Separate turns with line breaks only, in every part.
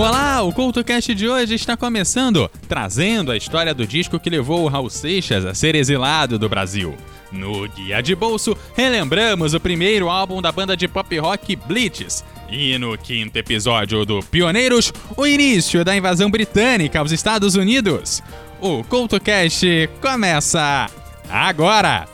Olá, o CultoCast de hoje está começando, trazendo a história do disco que levou o Raul Seixas a ser exilado do Brasil. No Guia de Bolso, relembramos o primeiro álbum da banda de pop rock Blitz. E no quinto episódio do Pioneiros, o início da invasão britânica aos Estados Unidos. O CultoCast começa agora!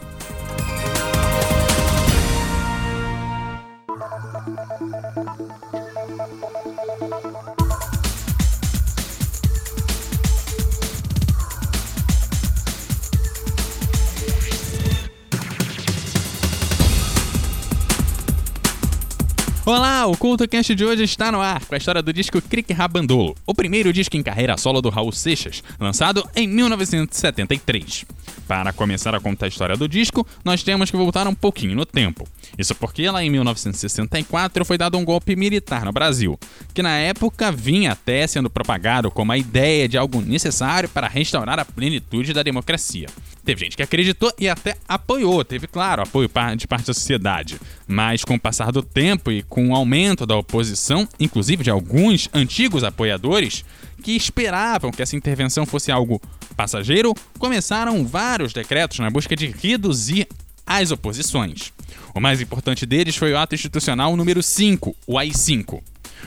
Olá, o CultoCast de hoje está no ar com a história do disco Crick Rabandolo, o primeiro disco em carreira solo do Raul Seixas, lançado em 1973. Para começar a contar a história do disco, nós temos que voltar um pouquinho no tempo. Isso porque lá em 1964 foi dado um golpe militar no Brasil, que na época vinha até sendo propagado como a ideia de algo necessário para restaurar a plenitude da democracia. Teve gente que acreditou e até apoiou, teve, claro, apoio de parte da sociedade. Mas com o passar do tempo e com o aumento da oposição, inclusive de alguns antigos apoiadores, que esperavam que essa intervenção fosse algo passageiro, começaram vários decretos na busca de reduzir as oposições. O mais importante deles foi o ato institucional número 5, o AI-5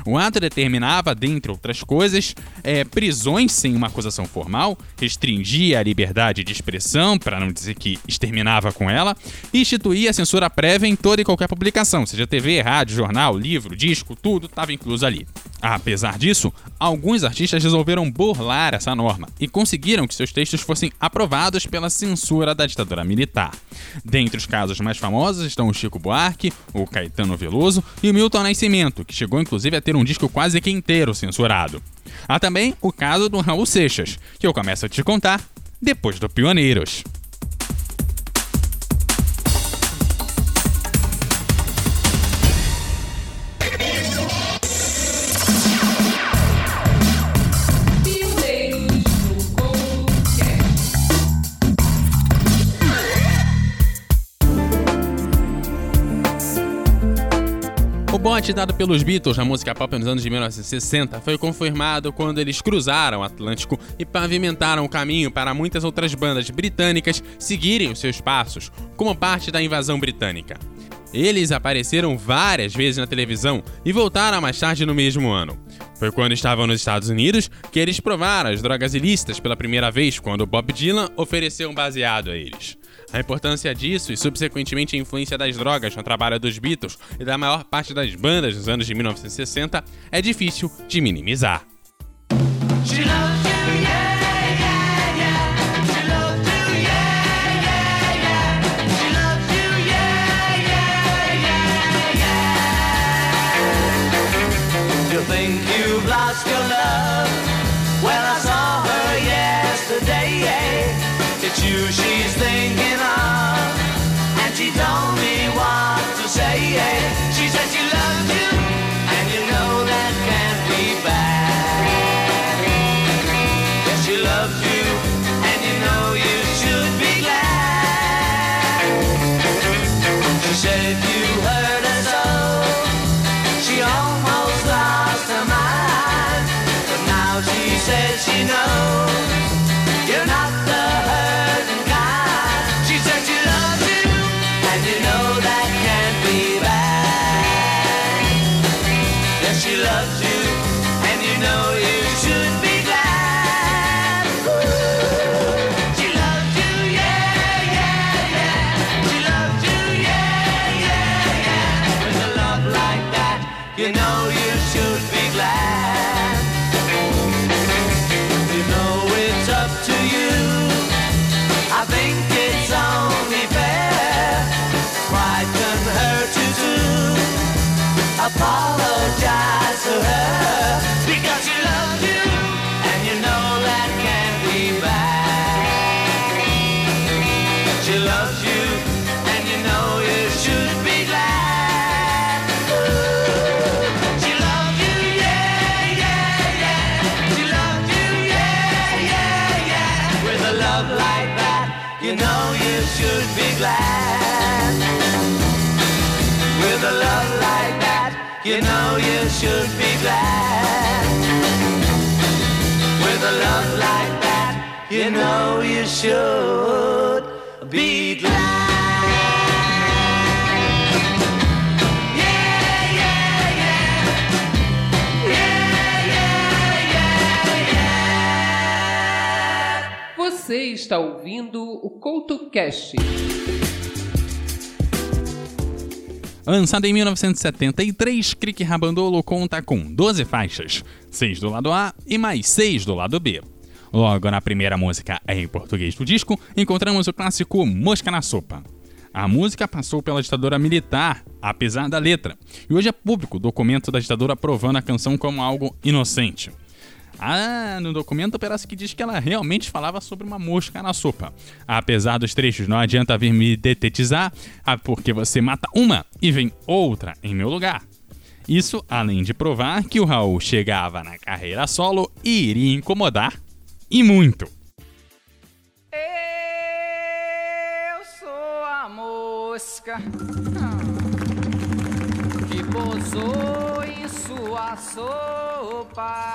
o ato determinava, dentre outras coisas, é, prisões sem uma acusação formal, restringia a liberdade de expressão, para não dizer que exterminava com ela, e instituía censura prévia em toda e qualquer publicação, seja TV, rádio, jornal, livro, disco, tudo estava incluso ali. Apesar disso, alguns artistas resolveram burlar essa norma e conseguiram que seus textos fossem aprovados pela censura da ditadura militar. Dentre os casos mais famosos estão o Chico Buarque, o Caetano Veloso e o Milton Nascimento, que chegou inclusive a ter um disco quase que inteiro censurado. Há também o caso do Raul Seixas, que eu começo a te contar depois do Pioneiros. Bote dado pelos Beatles na música pop nos anos de 1960 foi confirmado quando eles cruzaram o Atlântico e pavimentaram o caminho para muitas outras bandas britânicas seguirem os seus passos, como parte da invasão britânica. Eles apareceram várias vezes na televisão e voltaram mais tarde no mesmo ano. Foi quando estavam nos Estados Unidos que eles provaram as drogas ilícitas pela primeira vez, quando Bob Dylan ofereceu um baseado a eles. A importância disso e, subsequentemente, a influência das drogas no trabalho dos Beatles e da maior parte das bandas nos anos de 1960 é difícil de minimizar.
she loves you, and you know you should be glad.
She loves you,
yeah, yeah, yeah. She loves you, yeah, yeah, yeah. With a love like that, you
know you should be glad. With a love like that, you
know you should be glad. With a love like that, you know you should.
Yeah.
Você está ouvindo o CoutoCast.
Lançado em 1973, Crick Rabandolo conta com 12 faixas, 6 do lado A e mais 6 do lado B. Logo na primeira música em português do disco, encontramos o clássico Mosca na Sopa. A música passou pela ditadura militar, apesar da letra, e hoje é público o documento da ditadura aprovando a canção como algo inocente. Ah, no documento parece que diz que ela realmente falava sobre uma mosca na sopa. Apesar dos trechos, não adianta vir me detetizar, ah, porque você mata uma e vem outra em meu lugar. Isso além de provar que o Raul chegava na carreira solo e iria incomodar, e muito.
Eu sou a mosca que pousou em sua sopa.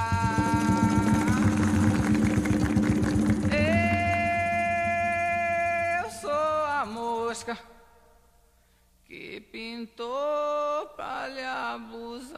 Eu sou a mosca que pintou pra lhe abusar.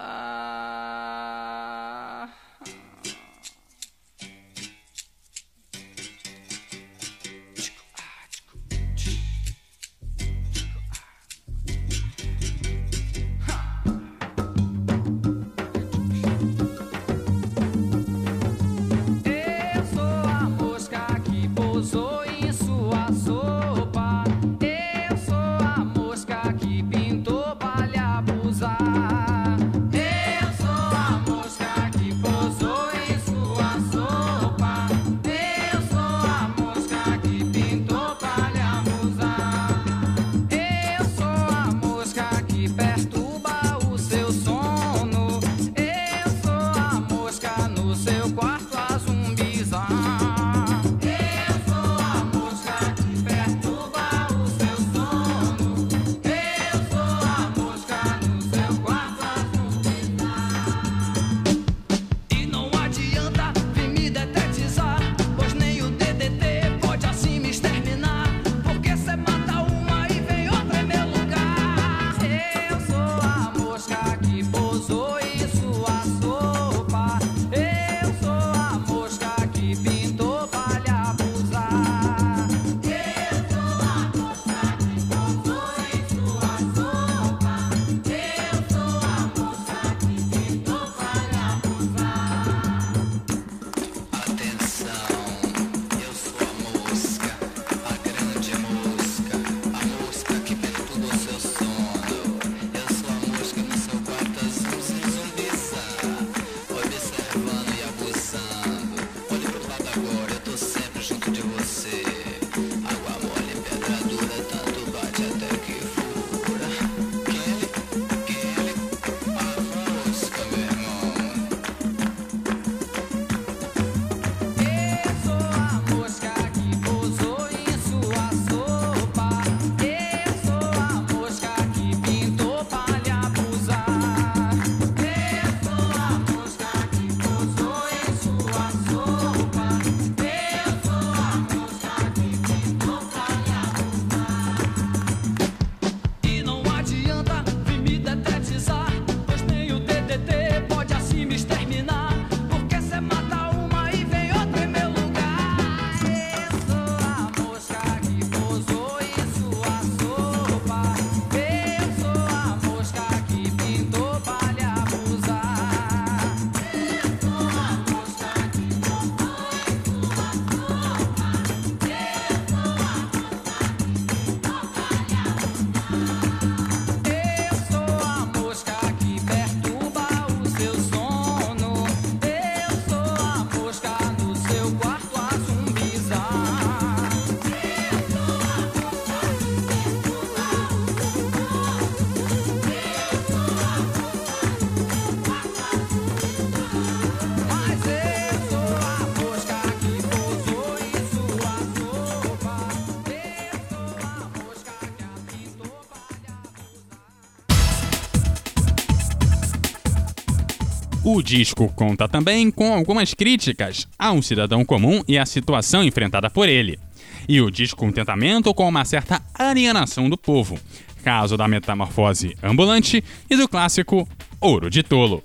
O
disco conta também com algumas críticas ao cidadão comum e à situação enfrentada por ele. E o disco contentamento com uma certa alienação do povo, caso da metamorfose ambulante e do clássico Ouro de Tolo.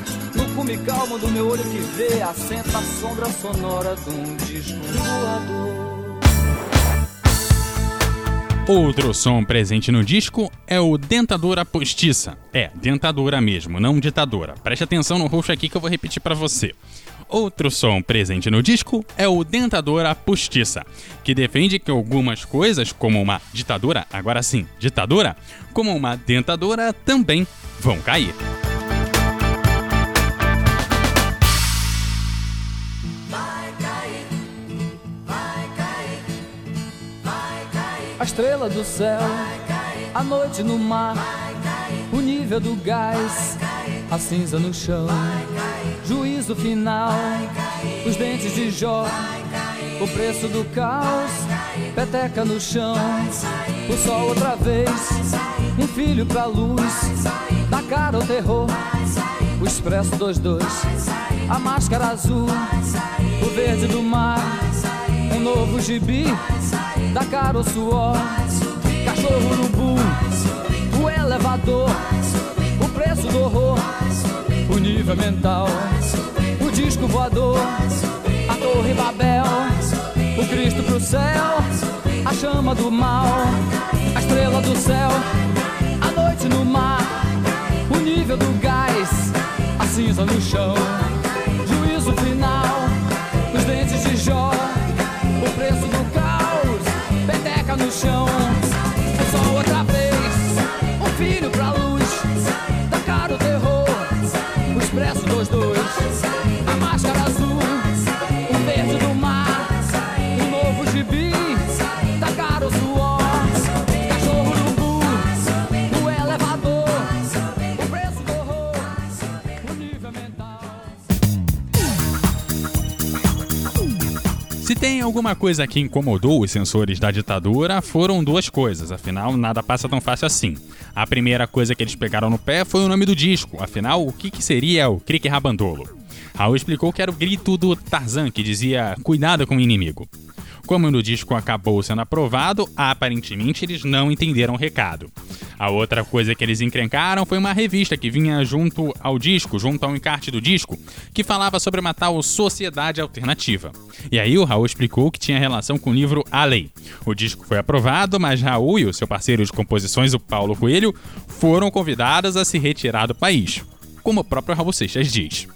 no calmo do meu olho que vê, assenta a sombra sonora de um disco voador.
Outro som presente no disco é o Dentadura Postiça. É, dentadura mesmo, não ditadora. Preste atenção no roxo aqui que eu vou repetir pra você. Outro som presente no disco é o Dentadura Postiça, que defende que algumas coisas, como uma ditadura, agora sim, ditadura, como uma dentadura, também vão cair.
A estrela do céu, a noite no mar, o nível do gás, a cinza no chão, juízo final, os dentes de Jó, o preço do caos, peteca no chão, o sol outra vez, um filho pra luz, da cara ao terror, o expresso 22, a máscara azul, o verde do mar, novo gibi, da cara ao suor, cachorro no bull, o elevador, o preço do horror, o nível mental, o disco voador, a torre Babel, o Cristo pro céu, a chama do mal, a estrela do céu, a noite no mar, o nível do gás, a cinza no chão, juízo final, os dentes de Jó, o preço do caos, peteca no chão, é só outra vez, um filho pra luz, da cara o terror, o expresso dos dois,
Se tem alguma coisa que incomodou os censores da ditadura, foram duas coisas, afinal, nada passa tão fácil assim. A primeira coisa que eles pegaram no pé foi o nome do disco, afinal, o que, que seria o Crique Rabandolo? Raul explicou que era o grito do Tarzan que dizia: Cuidado com o inimigo. Como o disco acabou sendo aprovado, aparentemente eles não entenderam o recado. A outra coisa que eles encrencaram foi uma revista que vinha junto ao disco, junto ao encarte do disco, que falava sobre uma tal sociedade alternativa. E aí o Raul explicou que tinha relação com o livro A Lei. O disco foi aprovado, mas Raul e o seu parceiro de composições, o Paulo Coelho, foram convidados a se retirar do país. Como o próprio Raul Seixas diz.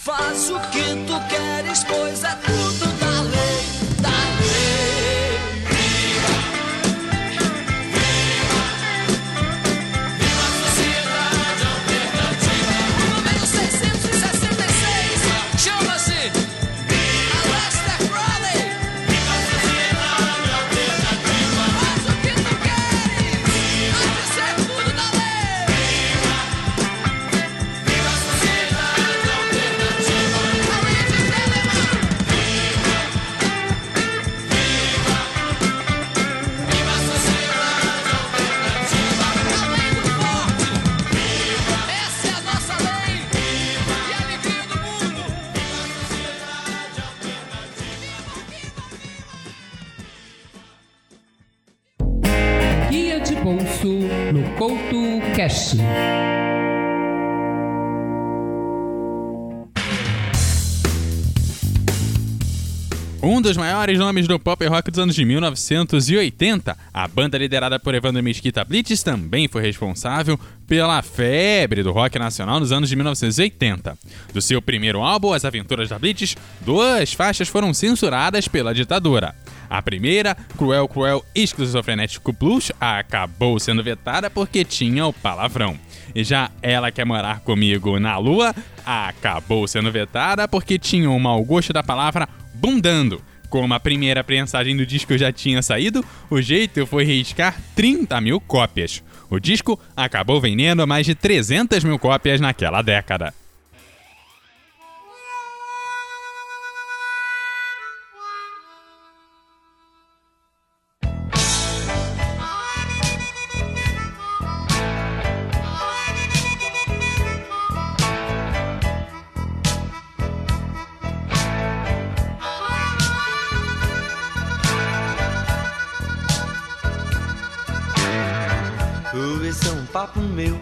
Faz o que tu queres, pois é tudo
Cast.
Um dos maiores nomes do pop rock dos anos de 1980, a banda liderada por Evandro Mesquita Blitz também foi responsável pela febre do rock nacional nos anos de 1980. Do seu primeiro álbum, As Aventuras da Blitz, duas faixas foram censuradas pela ditadura. A primeira, Cruel Cruel Esquizofrenético Blues, acabou sendo vetada porque tinha o palavrão. E já Ela Quer Morar Comigo na Lua, acabou sendo vetada porque tinha o mau gosto da palavra bundando. Como a primeira prensagem do disco já tinha saído, o jeito foi riscar 30 mil cópias. O disco acabou vendendo mais de 300 mil cópias naquela década.
Papo meu.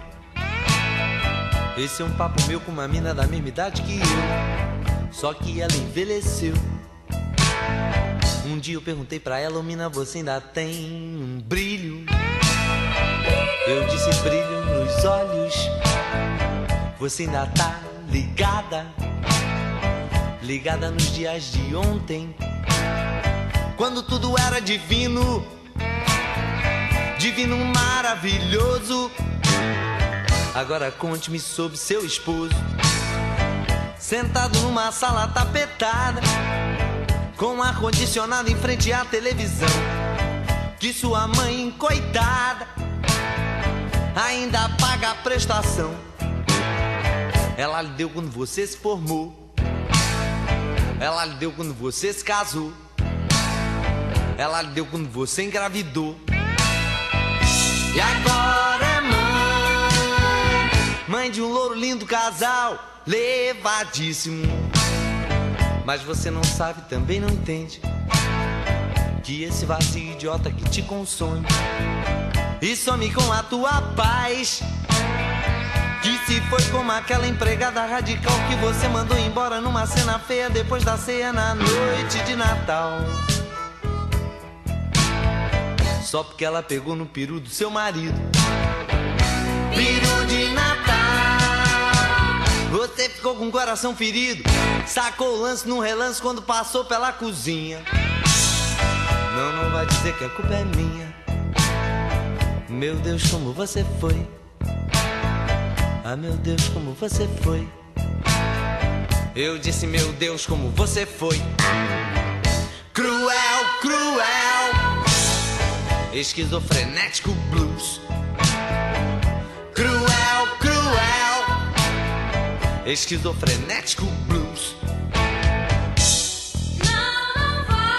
Esse é um papo meu com uma mina da mesma idade que eu. Só que ela envelheceu. Um dia eu perguntei pra ela, "Ô, mina, você ainda tem um brilho? Eu disse brilho nos olhos. Você ainda tá ligada? Ligada nos dias de ontem. Quando tudo era divino. Divino maravilhoso. Agora conte-me sobre seu esposo. Sentado numa sala tapetada. Com ar-condicionado em frente à televisão. Que sua mãe, coitada, ainda paga a prestação. Ela lhe deu quando você se formou. Ela lhe deu quando você se casou. Ela lhe deu quando você engravidou. E agora mãe de um louro lindo casal, levadíssimo. Mas você não sabe, também não entende. Que esse vazio idiota que te consome e some com a tua paz. Que se foi como aquela empregada radical que você mandou embora numa cena feia depois da ceia na noite de Natal. Só porque ela pegou no peru do seu marido. Peru de Natal. Você ficou com o coração ferido. Sacou o lance num relance quando passou pela cozinha. Não, não vai dizer que a culpa é minha. Meu Deus, como você foi. Ah, meu Deus, como você foi. Eu disse, meu Deus, como você foi. Cruel, cruel. Esquizofrenético blues. Cruel. Esquizofrenético blues.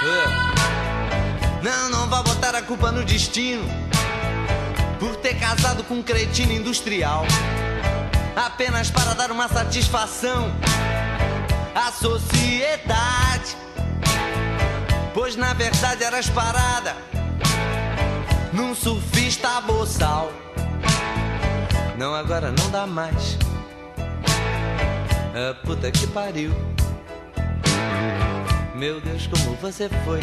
É. Não, não vá botar a culpa no destino por ter casado com um cretino industrial apenas para dar uma satisfação à sociedade. Pois na verdade eras parada num surfista boçal. Não, agora não dá mais. Ah, puta que pariu. Meu Deus, como você foi.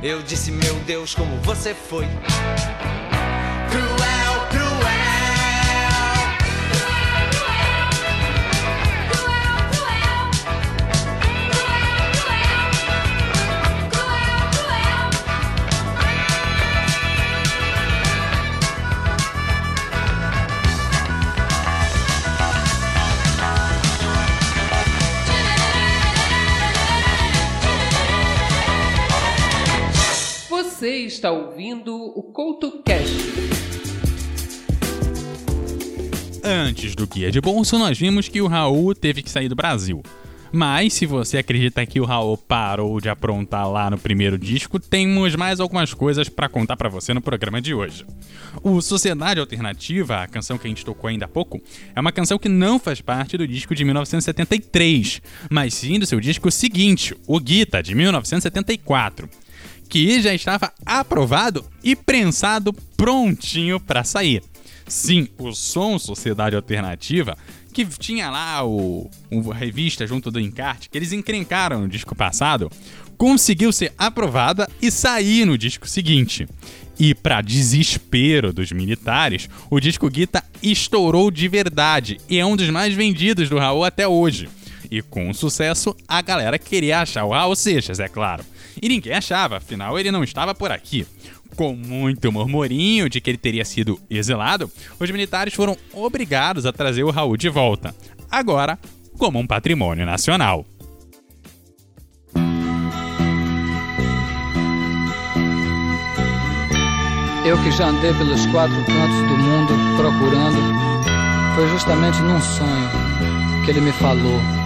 Eu disse, meu Deus, como você foi. Cruel, cruel.
Você está ouvindo o CoutoCast.
Antes do Guia de Bolso, nós vimos que o Raul teve que sair do Brasil. Mas se você acredita que o Raul parou de aprontar lá no primeiro disco, temos mais algumas coisas pra contar pra você no programa de hoje. O Sociedade Alternativa, a canção que a gente tocou ainda há pouco, é uma canção que não faz parte do disco de 1973, mas sim do seu disco seguinte, o Guita, de 1974 que já estava aprovado e prensado prontinho para sair. Sim, o som Sociedade Alternativa, que tinha lá o, o revista junto do encarte, que eles encrencaram no disco passado, conseguiu ser aprovada e sair no disco seguinte. E para desespero dos militares, o disco Guita estourou de verdade e é um dos mais vendidos do Raul até hoje. E com sucesso, a galera queria achar o Raul Seixas, é claro. E ninguém achava, afinal ele não estava por aqui. Com muito murmurinho de que ele teria sido exilado, os militares foram obrigados a trazer o Raul de volta. Agora, como um patrimônio nacional.
Eu que já andei pelos quatro cantos do mundo procurando, foi justamente num sonho que ele me falou.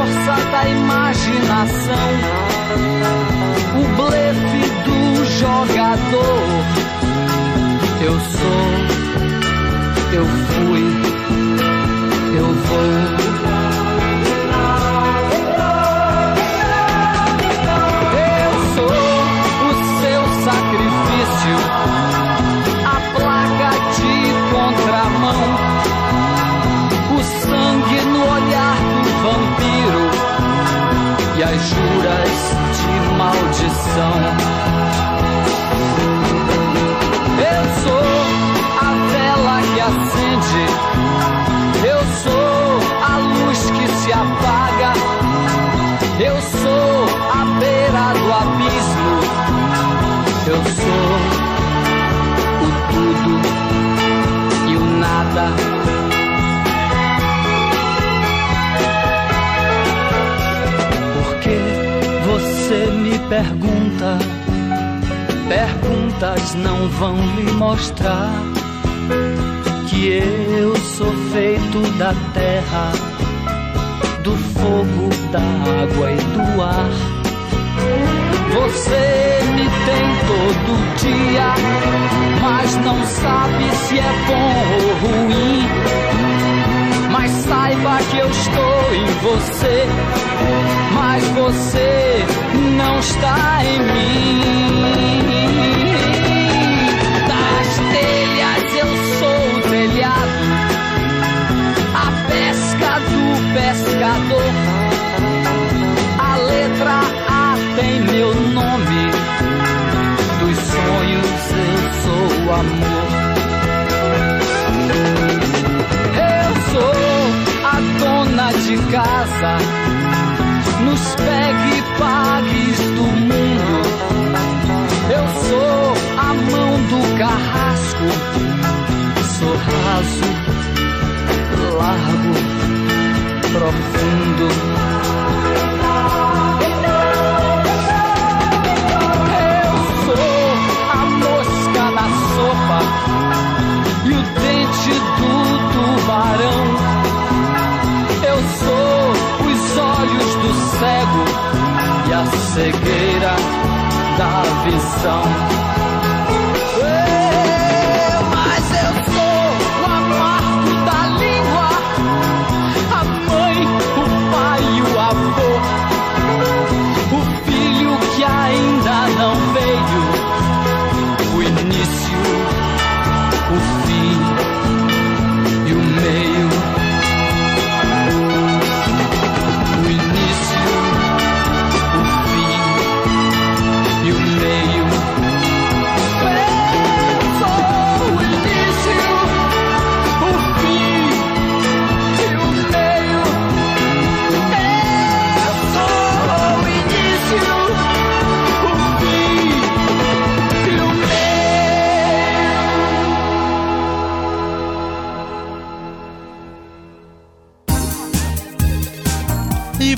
força da imaginação, o blefe do jogador. Eu sou, eu fui, eu vou. E pergunta, perguntas não vão lhe mostrar que eu sou feito da terra, do fogo, da água e do ar. Você me tem todo dia, mas não sabe se é bom ou ruim. Mas saiba que eu estou em você, mas você está em mim. Das telhas eu sou o telhado, a pesca do pescador. A letra A tem meu nome. Dos sonhos eu sou o amor. Eu sou a dona de casa. Nos pegue pagues do mundo. Eu sou a mão do carrasco. Sou raso, largo, profundo. Eu sou a mosca na sopa cegueira da visão.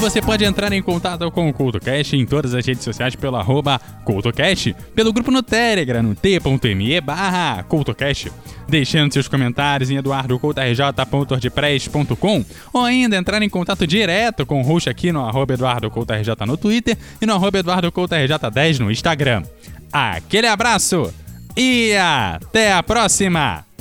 Você pode entrar em contato com o CultoCast em todas as redes sociais pelo arroba CultoCast, pelo grupo no Telegram, no t.me barra CultoCast, deixando seus comentários em eduardocoutorj.wordpress.com ou ainda entrar em contato direto com o host aqui no arroba EduardoCoutoRJ no Twitter e no arroba EduardoCoutoRJ10 no Instagram. Aquele abraço e até a próxima!